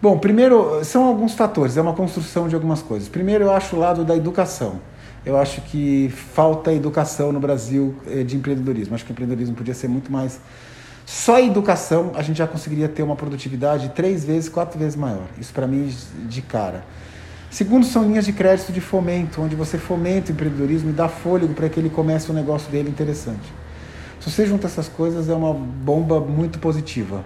Bom, primeiro, são alguns fatores, é uma construção de algumas coisas. Primeiro, eu acho o lado da educação. Eu acho que falta educação no Brasil eh, de empreendedorismo. Acho que o empreendedorismo podia ser muito mais. Só a educação a gente já conseguiria ter uma produtividade três vezes, quatro vezes maior. Isso para mim de cara. Segundo, são linhas de crédito de fomento, onde você fomenta o empreendedorismo e dá fôlego para que ele comece um negócio dele interessante. Se você junta essas coisas, é uma bomba muito positiva.